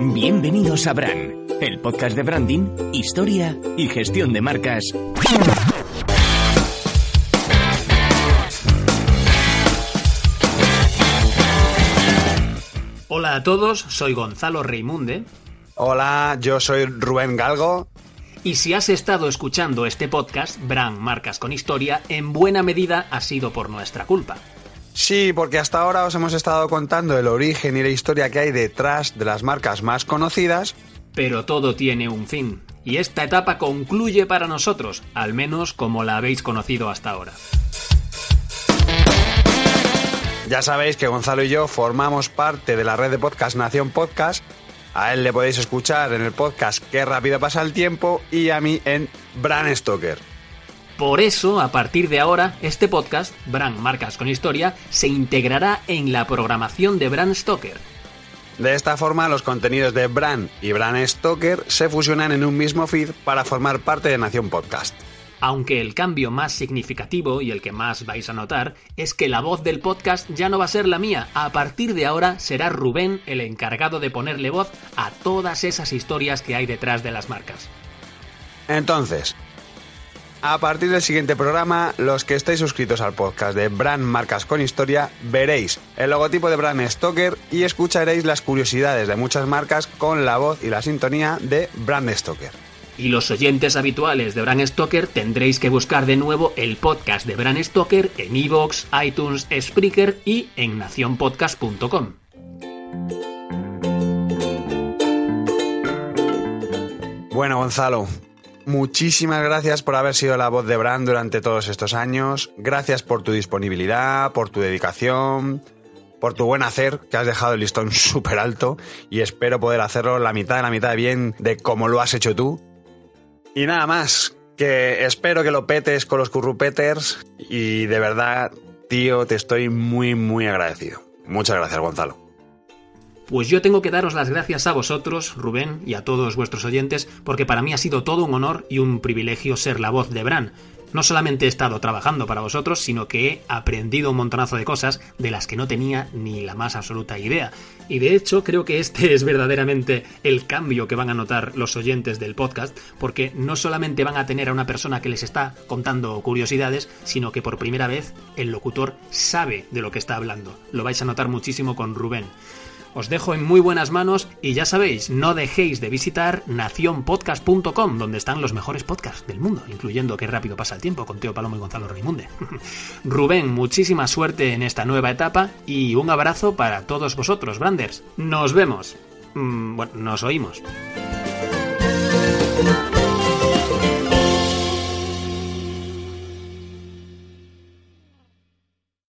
Bienvenidos a Brand, el podcast de branding, historia y gestión de marcas. Hola a todos, soy Gonzalo Reimunde. Hola, yo soy Rubén Galgo. Y si has estado escuchando este podcast, Brand Marcas con Historia, en buena medida ha sido por nuestra culpa. Sí, porque hasta ahora os hemos estado contando el origen y la historia que hay detrás de las marcas más conocidas. Pero todo tiene un fin, y esta etapa concluye para nosotros, al menos como la habéis conocido hasta ahora. Ya sabéis que Gonzalo y yo formamos parte de la red de podcast Nación Podcast. A él le podéis escuchar en el podcast Qué rápido pasa el tiempo y a mí en Bran Stoker. Por eso, a partir de ahora, este podcast, Brand Marcas con Historia, se integrará en la programación de Brand Stoker. De esta forma, los contenidos de Brand y Brand Stoker se fusionan en un mismo feed para formar parte de Nación Podcast. Aunque el cambio más significativo y el que más vais a notar es que la voz del podcast ya no va a ser la mía. A partir de ahora será Rubén el encargado de ponerle voz a todas esas historias que hay detrás de las marcas. Entonces, a partir del siguiente programa, los que estéis suscritos al podcast de Brand Marcas con Historia veréis el logotipo de Brand Stoker y escucharéis las curiosidades de muchas marcas con la voz y la sintonía de Brand Stoker. Y los oyentes habituales de Brand Stoker tendréis que buscar de nuevo el podcast de Brand Stoker en iVoox, iTunes, Spreaker y en nacionpodcast.com. Bueno, Gonzalo, muchísimas gracias por haber sido la voz de Brand durante todos estos años. Gracias por tu disponibilidad, por tu dedicación, por tu buen hacer, que has dejado el listón súper alto y espero poder hacerlo la mitad de la mitad de bien de como lo has hecho tú. Y nada más, que espero que lo petes con los currupeters y de verdad, tío, te estoy muy, muy agradecido. Muchas gracias, Gonzalo. Pues yo tengo que daros las gracias a vosotros, Rubén, y a todos vuestros oyentes, porque para mí ha sido todo un honor y un privilegio ser la voz de Bran. No solamente he estado trabajando para vosotros, sino que he aprendido un montonazo de cosas de las que no tenía ni la más absoluta idea. Y de hecho creo que este es verdaderamente el cambio que van a notar los oyentes del podcast, porque no solamente van a tener a una persona que les está contando curiosidades, sino que por primera vez el locutor sabe de lo que está hablando. Lo vais a notar muchísimo con Rubén. Os dejo en muy buenas manos y ya sabéis, no dejéis de visitar nacionpodcast.com, donde están los mejores podcasts del mundo, incluyendo Qué rápido pasa el tiempo con Teo Palomo y Gonzalo Raimunde. Rubén, muchísima suerte en esta nueva etapa y un abrazo para todos vosotros, Branders. Nos vemos. Mm, bueno, nos oímos.